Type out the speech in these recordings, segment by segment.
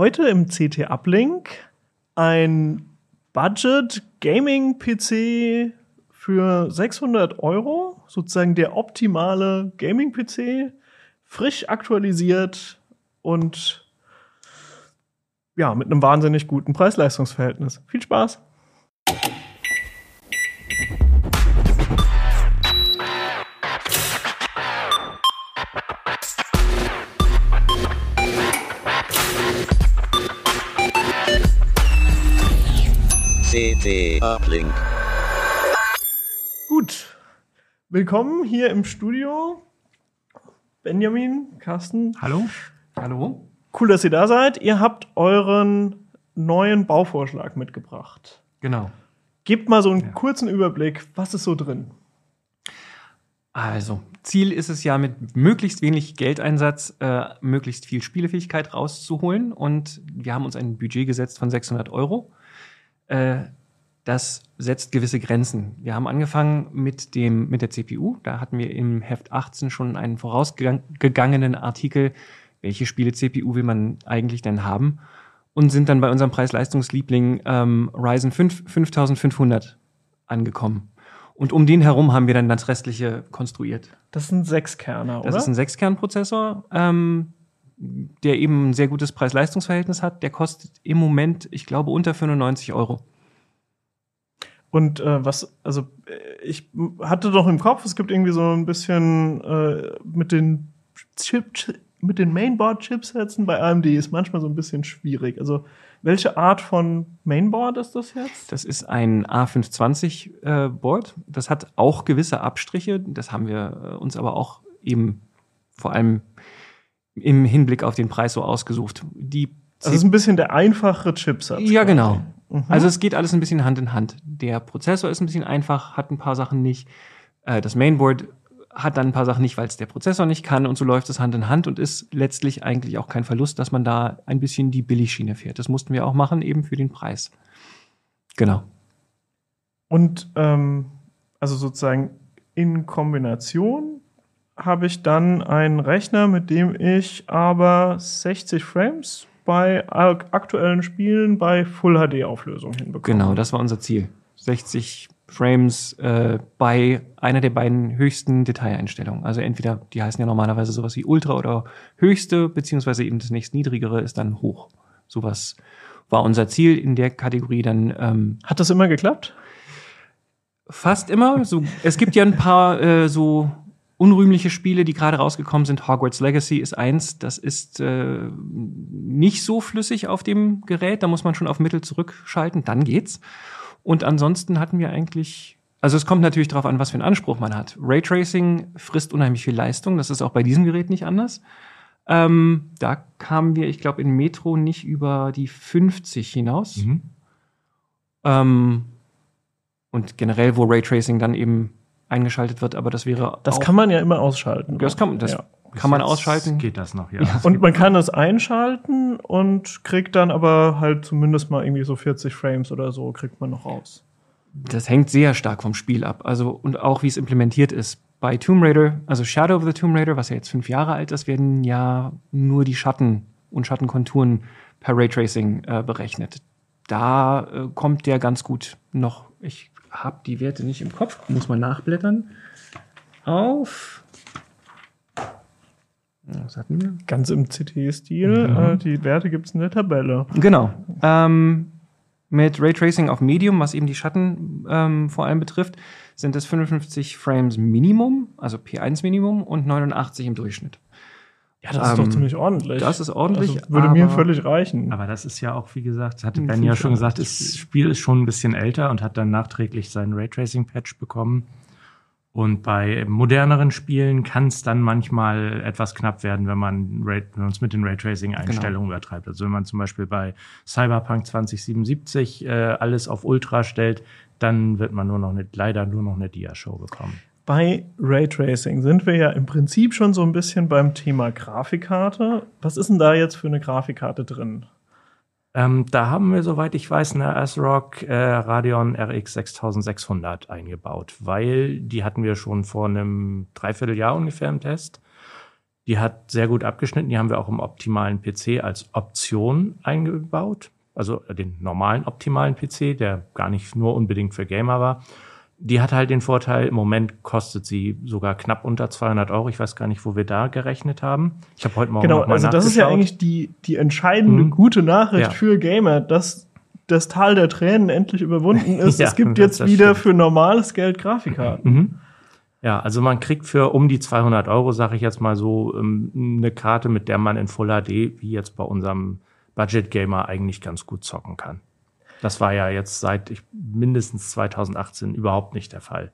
Heute im CT Uplink ein Budget Gaming PC für 600 Euro, sozusagen der optimale Gaming PC, frisch aktualisiert und ja, mit einem wahnsinnig guten Preis-Leistungs-Verhältnis. Viel Spaß! CT Uplink. Gut. Willkommen hier im Studio. Benjamin, Carsten. Hallo? Hallo? Cool, dass ihr da seid. Ihr habt euren neuen Bauvorschlag mitgebracht. Genau. Gebt mal so einen Ja. kurzen Überblick. Was ist so drin? Also, Ziel ist es ja, mit möglichst wenig Geldeinsatz äh, möglichst viel Spielefähigkeit rauszuholen. Und wir haben uns ein Budget gesetzt von 600 Euro. Äh, das setzt gewisse Grenzen. Wir haben angefangen mit, dem, mit der CPU. Da hatten wir im Heft 18 schon einen vorausgegangenen Artikel, welche Spiele CPU will man eigentlich denn haben. Und sind dann bei unserem Preis-Leistungsliebling ähm, Ryzen 5 5500 angekommen. Und um den herum haben wir dann das restliche konstruiert. Das ist ein Sechskerner, oder? Das ist ein Sechskernprozessor, ähm, der eben ein sehr gutes Preis-Leistungs-Verhältnis hat. Der kostet im Moment, ich glaube, unter 95 Euro. Und äh, was, also äh, ich hatte doch im Kopf, es gibt irgendwie so ein bisschen äh, mit den Chip, mit den Mainboard-Chipsätzen bei AMD ist manchmal so ein bisschen schwierig. Also welche Art von Mainboard ist das jetzt? Das ist ein A520 äh, Board. Das hat auch gewisse Abstriche. Das haben wir äh, uns aber auch eben vor allem im Hinblick auf den Preis so ausgesucht. Die Also es ist ein bisschen der einfachere Chipsatz. Ja, quasi. genau. Mhm. Also es geht alles ein bisschen Hand in Hand. Der Prozessor ist ein bisschen einfach, hat ein paar Sachen nicht. Äh, Das Mainboard hat dann ein paar Sachen nicht, weil es der Prozessor nicht kann und so läuft es Hand in Hand und ist letztlich eigentlich auch kein Verlust, dass man da ein bisschen die Billigschiene fährt. Das mussten wir auch machen, eben für den Preis. Genau. Und ähm, also sozusagen in Kombination habe ich dann einen Rechner, mit dem ich aber 60 Frames bei ak- aktuellen Spielen bei Full HD Auflösung hinbekomme. Genau, das war unser Ziel. 60 Frames äh, bei einer der beiden höchsten Detaileinstellungen. Also entweder, die heißen ja normalerweise sowas wie Ultra oder höchste, beziehungsweise eben das nächst niedrigere ist dann hoch. Sowas war unser Ziel in der Kategorie dann ähm, Hat das immer geklappt? fast immer. So, es gibt ja ein paar äh, so unrühmliche Spiele, die gerade rausgekommen sind. Hogwarts Legacy ist eins. Das ist äh, nicht so flüssig auf dem Gerät. Da muss man schon auf Mittel zurückschalten. Dann geht's. Und ansonsten hatten wir eigentlich, also es kommt natürlich darauf an, was für einen Anspruch man hat. Raytracing frisst unheimlich viel Leistung. Das ist auch bei diesem Gerät nicht anders. Ähm, da kamen wir, ich glaube, in Metro nicht über die 50 hinaus. Ähm, und generell, wo Raytracing dann eben eingeschaltet wird, aber das wäre Das auch, kann man ja immer ausschalten. das kann, das Ja. kann man ausschalten. Geht das noch, ja. Und man kann es einschalten und kriegt dann aber halt zumindest mal irgendwie so 40 Frames oder so kriegt man noch raus. Das hängt sehr stark vom Spiel ab. Also, und auch wie es implementiert ist. Bei Tomb Raider, also Shadow of the Tomb Raider, was ja jetzt fünf Jahre alt ist, werden ja nur die Schatten und Schattenkonturen per Raytracing äh, berechnet. Da äh, kommt der ganz gut noch. Ich habe die Werte nicht im Kopf, muss mal nachblättern. Auf. Was hatten wir? Ganz im CT-Stil. Äh, die Werte gibt es in der Tabelle. Genau. Ähm, mit Raytracing auf Medium, was eben die Schatten ähm, vor allem betrifft, sind es 55 Frames Minimum, also P1 Minimum und 89 im Durchschnitt. Ja, das ist doch Ähm, ziemlich ordentlich. Das ist ordentlich. Also, würde mir aber- völlig reichen. Aber das ist ja auch, wie gesagt, das hatte Ben ja schon gesagt, das Spiel ist schon ein bisschen älter und hat dann nachträglich seinen Raytracing-Patch bekommen. Und bei moderneren Spielen kann es dann manchmal etwas knapp werden, wenn man es mit den Raytracing-Einstellungen übertreibt. Also wenn man zum Beispiel bei Cyberpunk 2077 äh, alles auf Ultra stellt, dann wird man nur noch eine, leider nur noch eine Dia-Show bekommen. Bei Raytracing sind wir ja im Prinzip schon so ein bisschen beim Thema Grafikkarte. Was ist denn da jetzt für eine Grafikkarte drin? Ähm, da haben wir, soweit ich weiß, eine ASRock äh, Radeon RX 6600 eingebaut, weil die hatten wir schon vor einem Dreivierteljahr ungefähr im Test. Die hat sehr gut abgeschnitten. Die haben wir auch im optimalen PC als Option eingebaut. Also den normalen optimalen PC, der gar nicht nur unbedingt für Gamer war. Die hat halt den Vorteil, im Moment kostet sie sogar knapp unter 200 Euro. Ich weiß gar nicht, wo wir da gerechnet haben. Ich habe heute Morgen Genau, noch mal also das ist ja eigentlich die, die entscheidende Mhm. gute Nachricht Ja. für Gamer, dass das Tal der Tränen endlich überwunden ist. Ja, es gibt jetzt wieder stimmt. für normales Geld Grafikkarten. Mhm. Ja, also man kriegt für um die 200 Euro, sage ich jetzt mal so, ähm, eine Karte, mit der man in Full HD, wie jetzt bei unserem Budget Gamer, eigentlich ganz gut zocken kann. Das war ja jetzt seit ich, mindestens 2018 überhaupt nicht der Fall.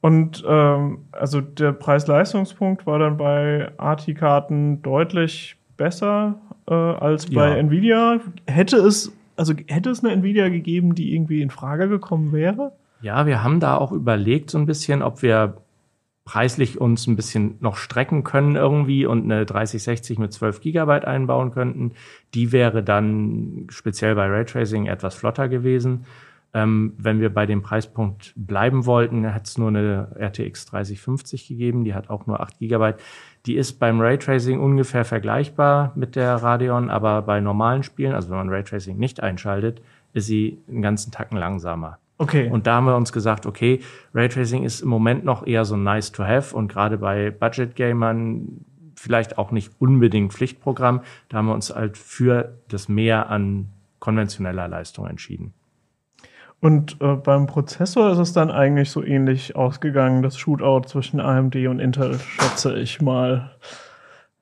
Und ähm, also der Preis-Leistungspunkt war dann bei ARTI-Karten deutlich besser äh, als bei Ja. Nvidia. Hätte es, also hätte es eine Nvidia gegeben, die irgendwie in Frage gekommen wäre? Ja, wir haben da auch überlegt so ein bisschen, ob wir preislich uns ein bisschen noch strecken können irgendwie und eine 3060 mit 12 Gigabyte einbauen könnten. Die wäre dann speziell bei Raytracing etwas flotter gewesen. Ähm, wenn wir bei dem Preispunkt bleiben wollten, hat es nur eine RTX 3050 gegeben, die hat auch nur 8 Gigabyte. Die ist beim Raytracing ungefähr vergleichbar mit der Radeon, aber bei normalen Spielen, also wenn man Raytracing nicht einschaltet, ist sie einen ganzen Tacken langsamer. Okay. Und da haben wir uns gesagt, okay, Raytracing ist im Moment noch eher so nice to have und gerade bei Budget-Gamern vielleicht auch nicht unbedingt Pflichtprogramm. Da haben wir uns halt für das Mehr an konventioneller Leistung entschieden. Und äh, beim Prozessor ist es dann eigentlich so ähnlich ausgegangen, das Shootout zwischen AMD und Intel, schätze ich mal.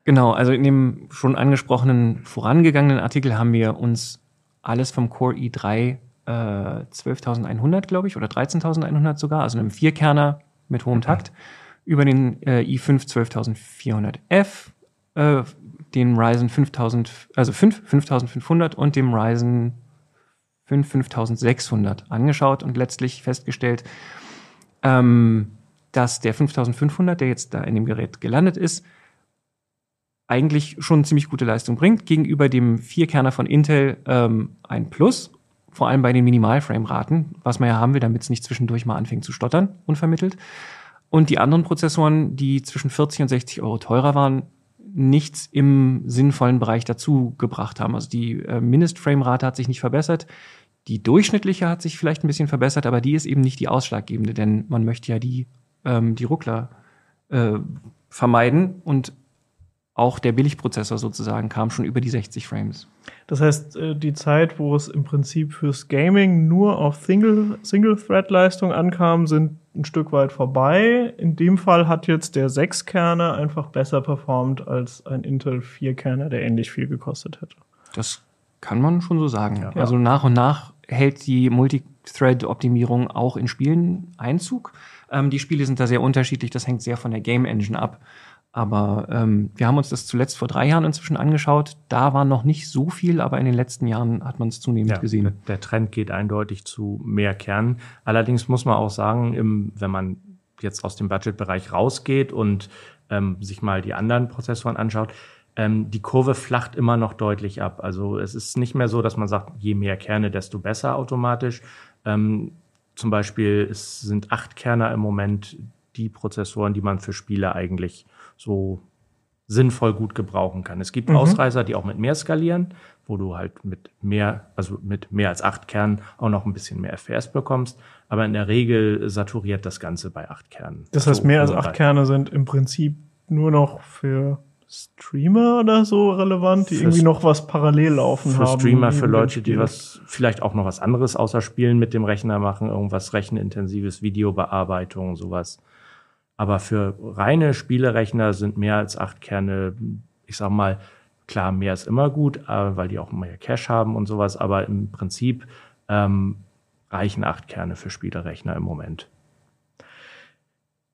Genau, also in dem schon angesprochenen vorangegangenen Artikel haben wir uns alles vom Core i3 äh, 12.100, glaube ich, oder 13.100 sogar, also einem Vierkerner mit hohem Takt, über den äh, i5 12400F, äh, den Ryzen 5000, also 5, 5500 und dem Ryzen 5 5600 angeschaut und letztlich festgestellt, ähm, dass der 5500, der jetzt da in dem Gerät gelandet ist, eigentlich schon ziemlich gute Leistung bringt. Gegenüber dem Vierkerner von Intel ähm, ein Plus, vor allem bei den Minimalframe-Raten, was man ja haben will, damit es nicht zwischendurch mal anfängt zu stottern, unvermittelt. Und die anderen Prozessoren, die zwischen 40 und 60 Euro teurer waren, nichts im sinnvollen Bereich dazu gebracht haben. Also die äh, Mindestframe-Rate hat sich nicht verbessert. Die durchschnittliche hat sich vielleicht ein bisschen verbessert, aber die ist eben nicht die ausschlaggebende, denn man möchte ja die, ähm, die Ruckler äh, vermeiden und auch der Billigprozessor sozusagen kam schon über die 60 Frames. Das heißt, äh, die Zeit, wo es im Prinzip fürs Gaming nur auf Single- Single-Thread-Leistung ankam, sind ein Stück weit vorbei. In dem Fall hat jetzt der 6-Kerner einfach besser performt als ein Intel 4-Kerner, der ähnlich viel gekostet hätte. Das kann man schon so sagen. Ja. Also nach und nach hält die Multithread-Optimierung auch in Spielen Einzug. Ähm, die Spiele sind da sehr unterschiedlich, das hängt sehr von der Game Engine ab. Aber ähm, wir haben uns das zuletzt vor drei Jahren inzwischen angeschaut. Da war noch nicht so viel, aber in den letzten Jahren hat man es zunehmend gesehen. Der, der Trend geht eindeutig zu mehr Kernen. Allerdings muss man auch sagen, im, wenn man jetzt aus dem Budgetbereich rausgeht und ähm, sich mal die anderen Prozessoren anschaut, ähm, die Kurve flacht immer noch deutlich ab. Also es ist nicht mehr so, dass man sagt, je mehr Kerne, desto besser automatisch. Ähm, zum Beispiel es sind acht Kerner im Moment die Prozessoren, die man für Spiele eigentlich so sinnvoll gut gebrauchen kann. Es gibt Mhm. Ausreißer, die auch mit mehr skalieren, wo du halt mit mehr, also mit mehr als acht Kernen auch noch ein bisschen mehr FPS bekommst. Aber in der Regel saturiert das Ganze bei acht Kernen. Das heißt, So, mehr als acht Kerne sind im Prinzip nur noch für Streamer oder so relevant, die Für irgendwie noch was parallel laufen Für haben. Streamer, für neben dem Leute, die was, vielleicht auch noch was anderes außer Spielen mit dem Rechner machen, irgendwas rechenintensives, Videobearbeitung, sowas. Aber für reine Spielerechner sind mehr als acht Kerne, ich sag mal, klar, mehr ist immer gut, äh, weil die auch mehr Cache haben und sowas, aber im Prinzip ähm, reichen acht Kerne für Spielerechner im Moment.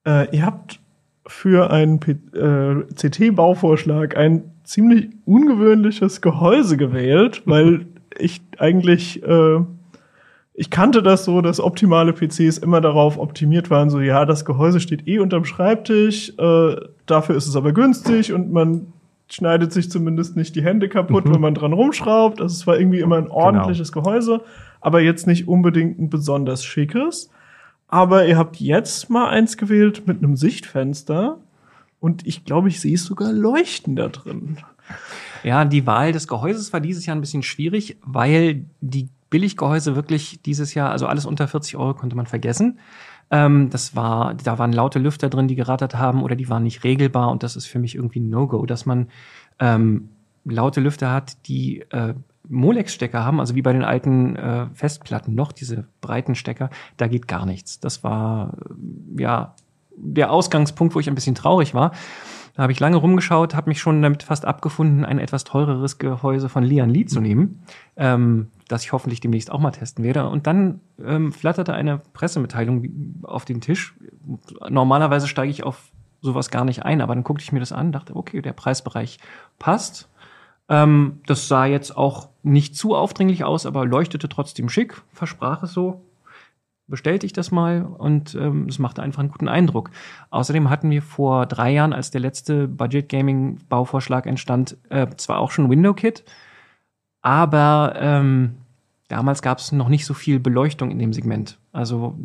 Äh, ihr habt für einen äh, CT-Bauvorschlag ein ziemlich ungewöhnliches Gehäuse gewählt, weil ich eigentlich äh, ich kannte das so, dass optimale PCs immer darauf optimiert waren, so ja, das Gehäuse steht eh unterm Schreibtisch, äh, dafür ist es aber günstig und man schneidet sich zumindest nicht die Hände kaputt, mhm. wenn man dran rumschraubt. Also es war irgendwie immer ein genau. ordentliches genau. Gehäuse, aber jetzt nicht unbedingt ein besonders schickes. Aber ihr habt jetzt mal eins gewählt mit einem Sichtfenster und ich glaube, ich sehe es sogar leuchten da drin. Ja, die Wahl des Gehäuses war dieses Jahr ein bisschen schwierig, weil die Billiggehäuse wirklich dieses Jahr, also alles unter 40 Euro konnte man vergessen. Ähm, das war, da waren laute Lüfter drin, die gerattert haben oder die waren nicht regelbar und das ist für mich irgendwie ein No-Go, dass man ähm, laute Lüfter hat, die äh, Molex-Stecker haben, also wie bei den alten äh, Festplatten noch, diese breiten Stecker, da geht gar nichts. Das war äh, ja der Ausgangspunkt, wo ich ein bisschen traurig war. Da habe ich lange rumgeschaut, habe mich schon damit fast abgefunden, ein etwas teureres Gehäuse von Lian Li zu nehmen, ähm, das ich hoffentlich demnächst auch mal testen werde. Und dann ähm, flatterte eine Pressemitteilung auf den Tisch. Normalerweise steige ich auf sowas gar nicht ein, aber dann guckte ich mir das an, dachte, okay, der Preisbereich passt. Ähm, das sah jetzt auch nicht zu aufdringlich aus, aber leuchtete trotzdem schick, versprach es so bestellte ich das mal und ähm, es machte einfach einen guten Eindruck. Außerdem hatten wir vor drei Jahren, als der letzte Budget Gaming Bauvorschlag entstand, äh, zwar auch schon Window Kit, aber ähm, damals gab es noch nicht so viel Beleuchtung in dem Segment. Also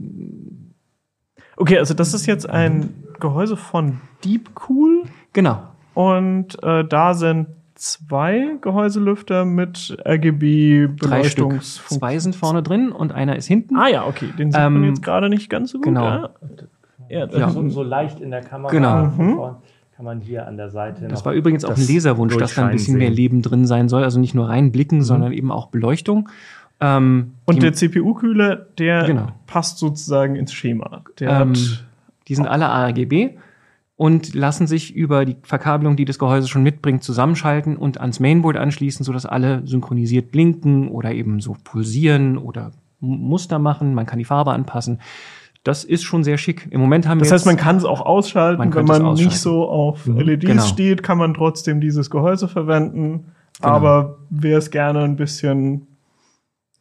okay, also das ist jetzt ein Gehäuse von Deepcool. Genau. Und äh, da sind zwei Gehäuselüfter mit RGB-Beleuchtungsfunktion. Zwei sind vorne drin und einer ist hinten. Ah ja, okay. Den sieht ähm, man jetzt gerade nicht ganz so gut. Genau. Ja, ja, ja. So, so, leicht in der Kamera. Genau. Mhm. Kann man hier an der Seite. Das war übrigens auch ein Leserwunsch, dass da ein bisschen sehen. mehr Leben drin sein soll. Also nicht nur reinblicken, mhm. sondern eben auch Beleuchtung. Ähm, und der CPU-Kühler, der genau. passt sozusagen ins Schema. Der ähm, hat die sind alle ARGB und lassen sich über die Verkabelung, die das Gehäuse schon mitbringt, zusammenschalten und ans Mainboard anschließen, sodass alle synchronisiert blinken oder eben so pulsieren oder Muster machen. Man kann die Farbe anpassen. Das ist schon sehr schick. Im Moment haben das wir. Das heißt, man kann es auch ausschalten. Man Wenn man nicht so auf mhm. LEDs genau. steht, kann man trotzdem dieses Gehäuse verwenden. Genau. Aber wer es gerne ein bisschen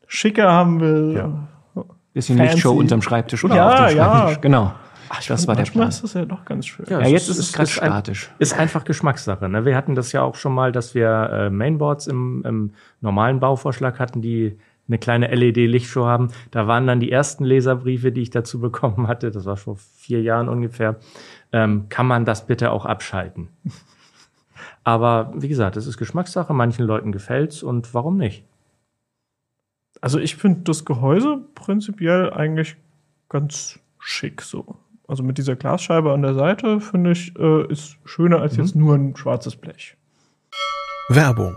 schicker haben will. Ja. Bisschen Lichtshow unterm Schreibtisch. Oder ja, ja. Genau. Ach, das war der Plan. ist das ja doch ganz schön. Ja, ja jetzt ist es ganz statisch. Ist einfach Geschmackssache. Ne? Wir hatten das ja auch schon mal, dass wir äh, Mainboards im, im normalen Bauvorschlag hatten, die eine kleine LED-Lichtshow haben. Da waren dann die ersten Leserbriefe, die ich dazu bekommen hatte. Das war vor vier Jahren ungefähr. Ähm, kann man das bitte auch abschalten? Aber wie gesagt, es ist Geschmackssache. Manchen Leuten gefällt's und warum nicht? Also ich finde das Gehäuse prinzipiell eigentlich ganz schick so. Also mit dieser Glasscheibe an der Seite, finde ich, äh, ist schöner als mhm. jetzt nur ein schwarzes Blech. Werbung.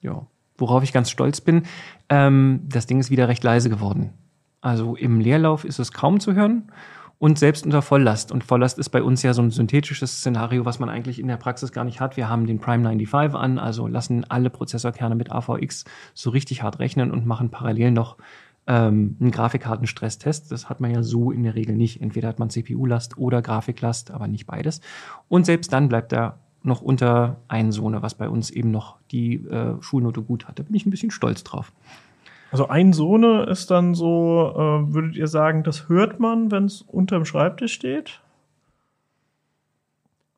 Ja worauf ich ganz stolz bin, ähm, das Ding ist wieder recht leise geworden. Also im Leerlauf ist es kaum zu hören und selbst unter Volllast. Und Volllast ist bei uns ja so ein synthetisches Szenario, was man eigentlich in der Praxis gar nicht hat. Wir haben den Prime 95 an, also lassen alle Prozessorkerne mit AVX so richtig hart rechnen und machen parallel noch ähm, einen Grafikkartenstresstest. Das hat man ja so in der Regel nicht. Entweder hat man CPU-Last oder Grafiklast, aber nicht beides. Und selbst dann bleibt er noch unter ein Sohne, was bei uns eben noch die äh, Schulnote gut hat. Da bin ich ein bisschen stolz drauf. Also ein Sohne ist dann so, äh, würdet ihr sagen, das hört man, wenn es unterm Schreibtisch steht?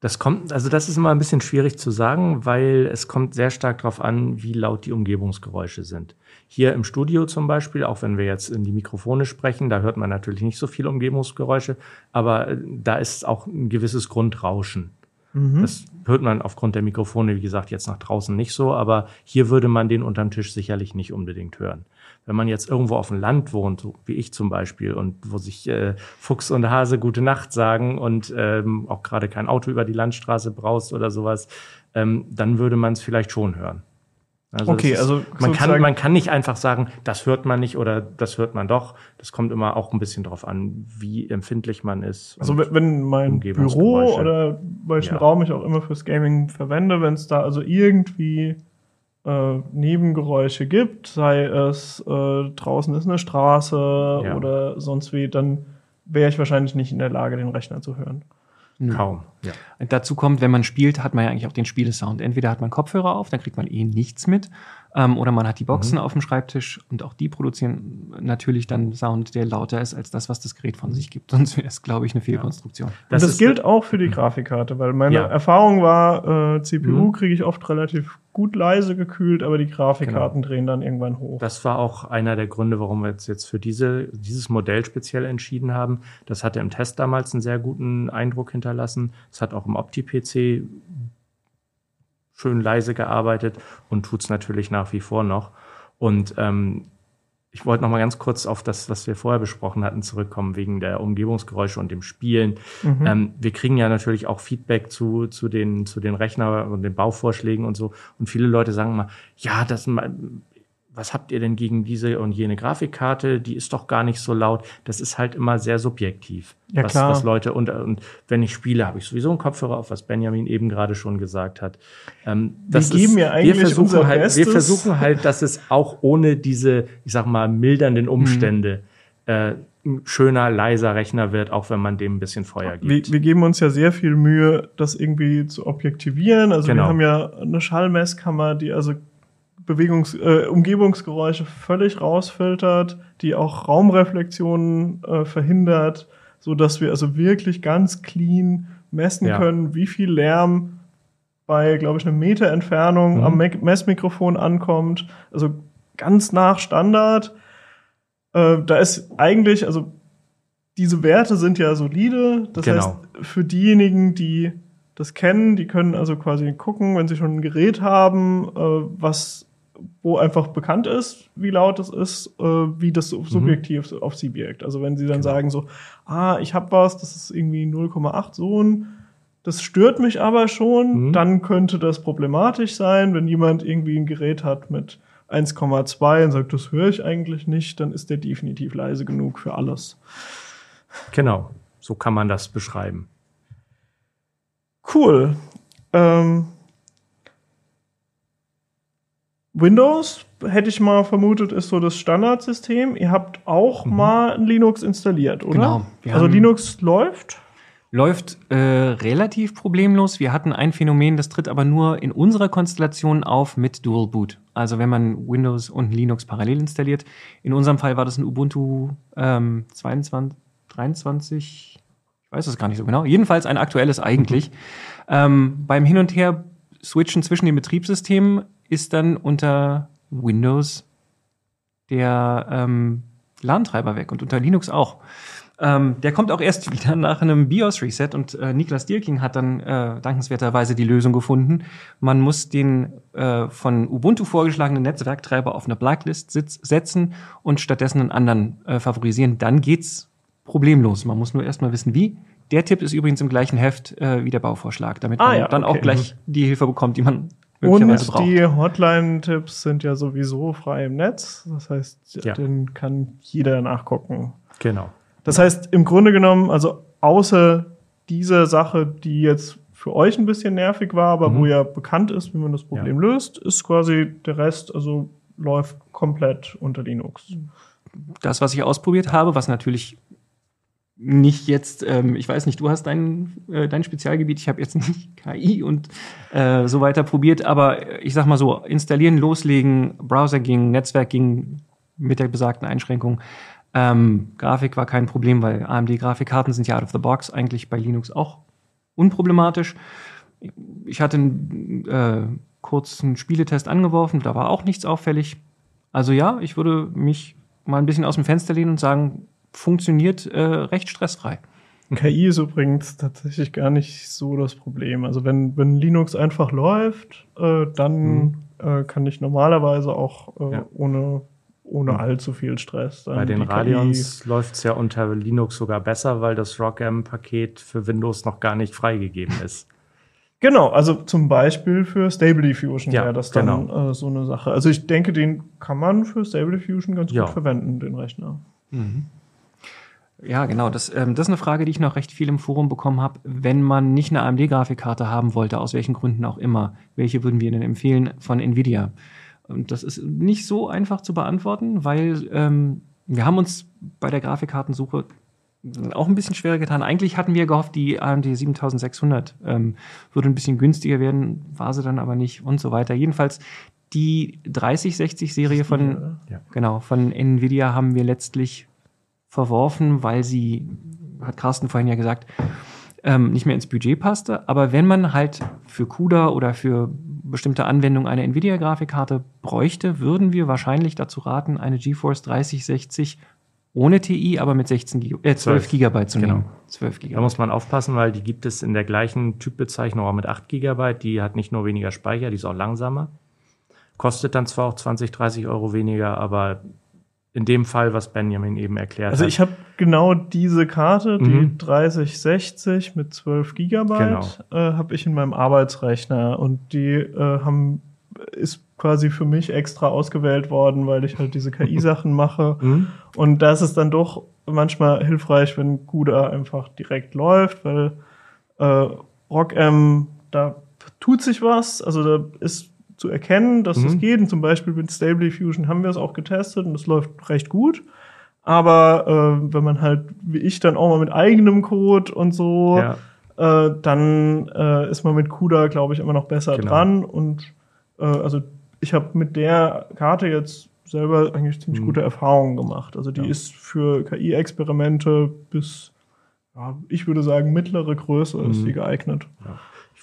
Das kommt, also das ist immer ein bisschen schwierig zu sagen, weil es kommt sehr stark darauf an, wie laut die Umgebungsgeräusche sind. Hier im Studio zum Beispiel, auch wenn wir jetzt in die Mikrofone sprechen, da hört man natürlich nicht so viele Umgebungsgeräusche, aber äh, da ist auch ein gewisses Grundrauschen. Das hört man aufgrund der Mikrofone, wie gesagt, jetzt nach draußen nicht so, aber hier würde man den unterm Tisch sicherlich nicht unbedingt hören. Wenn man jetzt irgendwo auf dem Land wohnt, so wie ich zum Beispiel, und wo sich äh, Fuchs und Hase gute Nacht sagen und ähm, auch gerade kein Auto über die Landstraße braust oder sowas, ähm, dann würde man es vielleicht schon hören. Also Okay, das also man kann, man kann nicht einfach sagen, das hört man nicht oder das hört man doch. Das kommt immer auch ein bisschen drauf an, wie empfindlich man ist. Also wenn- mein Büro oder welchen Ja. Raum ich auch immer fürs Gaming verwende, wenn es da also irgendwie äh, Nebengeräusche gibt, sei es äh, draußen ist eine Straße Ja. oder sonst wie, dann wäre ich wahrscheinlich nicht in der Lage, den Rechner zu hören. Kaum. Ja. Dazu kommt, wenn man spielt, hat man ja eigentlich auch den Spielesound. Entweder hat man Kopfhörer auf, dann kriegt man eh nichts mit, ähm, oder man hat die Boxen auf dem Schreibtisch und auch die produzieren natürlich dann Sound, der lauter ist als das, was das Gerät von sich gibt. Sonst wäre es, glaube ich, eine Fehlkonstruktion. Das, und das ist- gilt auch für die Grafikkarte, weil meine Ja. Erfahrung war, äh, CPU Mhm. kriege ich oft relativ gut leise gekühlt, aber die Grafikkarten drehen dann irgendwann hoch. Das war auch einer der Gründe, warum wir uns jetzt für diese, dieses Modell speziell entschieden haben. Das hatte im Test damals einen sehr guten Eindruck hinterlassen. Es hat auch im Opti-PC schön leise gearbeitet und tut's natürlich nach wie vor noch. Und ähm, ich wollte noch mal ganz kurz auf das, was wir vorher besprochen hatten, zurückkommen, wegen der Umgebungsgeräusche und dem Spielen. Mhm. Ähm, wir kriegen ja natürlich auch Feedback zu, zu, den, zu den Rechner und den Bauvorschlägen und so. Und viele Leute sagen mal, ja, das, was habt ihr denn gegen diese und jene Grafikkarte? Die ist doch gar nicht so laut. Das ist halt immer sehr subjektiv. Ja, was, klar. was Leute und, und wenn ich spiele, habe ich sowieso einen Kopfhörer auf, was Benjamin eben gerade schon gesagt hat. Ähm, das geben ja eigentlich wir versuchen unser halt, wir versuchen halt, dass es auch ohne diese, ich sag mal, mildernden Umstände äh, ein schöner, leiser Rechner wird, auch wenn man dem ein bisschen Feuer wir, gibt. wir geben uns ja sehr viel Mühe, das irgendwie zu objektivieren. Also Genau. wir haben ja eine Schallmesskammer, die also Bewegungs äh, Umgebungsgeräusche völlig rausfiltert, die auch Raumreflexionen äh, verhindert, so dass wir also wirklich ganz clean messen Ja. können, wie viel Lärm bei, glaube ich, einer Meter Entfernung Mhm. am Me Messmikrofon ankommt. Also ganz nach Standard. Äh, da ist eigentlich, also diese Werte sind ja solide. Das Genau. heißt, für diejenigen, die das kennen, die können also quasi gucken, wenn sie schon ein Gerät haben, äh, was wo einfach bekannt ist, wie laut es ist, äh, wie das so subjektiv auf sie wirkt. Also wenn sie dann sagen so, ah, ich habe was, das ist irgendwie 0,8 Sohn, das stört mich aber schon, Mhm. dann könnte das problematisch sein, wenn jemand irgendwie ein Gerät hat mit 1,2 und sagt, das höre ich eigentlich nicht, dann ist der definitiv leise genug für alles. Genau, so kann man das beschreiben. Cool. Ähm, Windows, hätte ich mal vermutet, ist so das Standardsystem. Ihr habt auch mal ein Linux installiert, oder? Genau. Wir Also Linux läuft. Läuft äh, relativ problemlos. Wir hatten ein Phänomen, das tritt aber nur in unserer Konstellation auf mit Dual Boot. Also wenn man Windows und Linux parallel installiert. In unserem Fall war das ein Ubuntu ähm, 22, 23, ich weiß es gar nicht so genau. Jedenfalls ein aktuelles eigentlich. Ähm, beim Hin und Her switchen zwischen den Betriebssystemen ist dann unter Windows der ähm, LAN-Treiber weg und unter Linux auch. Ähm, der kommt auch erst wieder nach einem BIOS-Reset und äh, Niklas Dierking hat dann äh, dankenswerterweise die Lösung gefunden. Man muss den äh, von Ubuntu vorgeschlagenen Netzwerktreiber auf eine Blacklist setzen und stattdessen einen anderen äh, favorisieren. Dann geht's problemlos. Man muss nur erstmal wissen, wie. Der Tipp ist übrigens im gleichen Heft äh, wie der Bauvorschlag, damit Ah man ja, dann okay. auch gleich die Hilfe bekommt, die man Und die Hotline-Tipps sind ja sowieso frei im Netz. Das heißt, Ja. den kann jeder nachgucken. Genau. Das heißt, im Grunde genommen, also außer dieser Sache, die jetzt für euch ein bisschen nervig war, aber Mhm. wo ja bekannt ist, wie man das Problem löst, ist quasi der Rest, also läuft komplett unter Linux. das, was ich ausprobiert habe, was natürlich nicht jetzt, ähm, ich weiß nicht, du hast dein, äh, dein Spezialgebiet, ich habe jetzt nicht KI und äh, so weiter probiert, aber ich sag mal so, installieren, loslegen, Browser ging, Netzwerk ging mit der besagten Einschränkung. Ähm, Grafik war kein Problem, weil AMD-Grafikkarten sind ja out of the box, eigentlich bei Linux auch unproblematisch. Ich hatte einen äh, kurzen Spieletest angeworfen, da war auch nichts auffällig. Also ja, ich würde mich mal ein bisschen aus dem Fenster lehnen und sagen, funktioniert äh, recht stressfrei. KI ist übrigens tatsächlich gar nicht so das Problem. Also wenn, wenn Linux einfach läuft, äh, dann Mhm. äh, kann ich normalerweise auch äh, Ja. ohne, ohne Mhm. allzu viel Stress. Dann Bei den Radeons läuft es ja unter Linux sogar besser, weil das ROCm-Paket für Windows noch gar nicht freigegeben ist. Genau, also zum Beispiel für Stable Diffusion Ja, wäre das dann genau. äh, so eine Sache. Also ich denke, den kann man für Stable Diffusion ganz Ja. gut verwenden, den Rechner. Ja, genau. Das, ähm, das ist eine Frage, die ich noch recht viel im Forum bekommen habe. Wenn man nicht eine AMD-Grafikkarte haben wollte, aus welchen Gründen auch immer, welche würden wir denn empfehlen von Nvidia? Und das ist nicht so einfach zu beantworten, weil ähm, wir haben uns bei der Grafikkartensuche auch ein bisschen schwerer getan. Eigentlich hatten wir gehofft, die AMD 7600 ähm, würde ein bisschen günstiger werden, war sie dann aber nicht und so weiter. Jedenfalls die 3060-Serie von, Ja. genau, von Nvidia haben wir letztlich verworfen, weil sie, hat Carsten vorhin ja gesagt, ähm, nicht mehr ins Budget passte. Aber wenn man halt für CUDA oder für bestimmte Anwendungen eine Nvidia-Grafikkarte bräuchte, würden wir wahrscheinlich dazu raten, eine GeForce 3060 ohne TI, aber mit 16 Gig äh, 12 12. Gigabyte zu Genau. nehmen. 12 Da Gigabyte. muss man aufpassen, weil die gibt es in der gleichen Typbezeichnung auch mit 8 GB. Die hat nicht nur weniger Speicher, die ist auch langsamer. Kostet dann zwar auch 20, 30 Euro weniger, aber in dem Fall, was Benjamin eben erklärt Also hat. ich habe genau diese Karte, die Mhm. 3060 mit 12 Gigabyte, äh, habe ich in meinem Arbeitsrechner und die äh, haben ist quasi für mich extra ausgewählt worden, weil ich halt diese KI-Sachen mache. Mhm. Und das ist dann doch manchmal hilfreich, wenn CUDA einfach direkt läuft, weil äh, RockM, da tut sich was, also da ist zu erkennen, dass es Mhm. geht. Und zum Beispiel mit Stable Diffusion haben wir es auch getestet und es läuft recht gut. Aber äh, wenn man halt, wie ich, dann auch mal mit eigenem Code und so, Ja. äh, dann äh, ist man mit CUDA, glaube ich, immer noch besser Genau. dran. Und äh, also ich habe mit der Karte jetzt selber eigentlich ziemlich Mhm. gute Erfahrungen gemacht. Also die Ja. ist für KI-Experimente bis, ja, ich würde sagen, mittlere Größe ist Mhm. die geeignet. Ich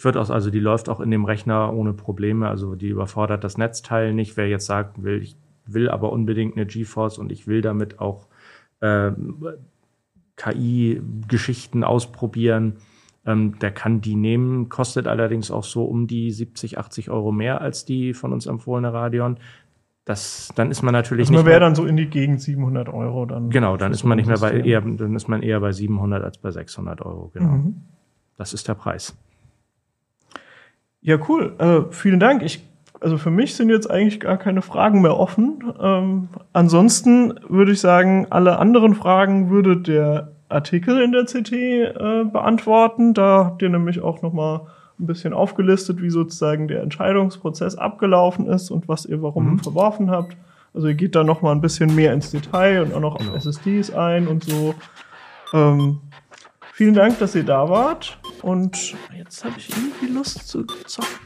auch, also die läuft auch in dem Rechner ohne Probleme. Also die überfordert das Netzteil nicht. Wer jetzt sagt, will, ich will aber unbedingt eine GeForce und ich will damit auch ähm, KI-Geschichten ausprobieren, ähm, der kann die nehmen. Kostet allerdings auch so um die 70, 80 Euro mehr als die von uns empfohlene Radeon. Das, dann ist man natürlich Also nicht man wäre dann so in die Gegend 700 Euro dann. genau, dann ist man nicht mehr bei eher, dann ist man eher bei 700 als bei 600 Euro. Genau, Mhm. das ist der Preis. Ja, cool. Äh, vielen Dank. Ich, also für mich sind jetzt eigentlich gar keine Fragen mehr offen. Ähm, ansonsten würde ich sagen, alle anderen Fragen würde der Artikel in der CT äh, beantworten. Da habt ihr nämlich auch noch mal ein bisschen aufgelistet, wie sozusagen der Entscheidungsprozess abgelaufen ist und was ihr warum Mhm. verworfen habt. Also ihr geht da noch mal ein bisschen mehr ins Detail und auch noch Genau. auf SSDs ein und so. Ähm, vielen Dank, dass ihr da wart. Und jetzt habe ich irgendwie Lust zu zocken.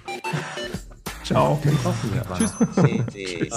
Ciao. Tschüss.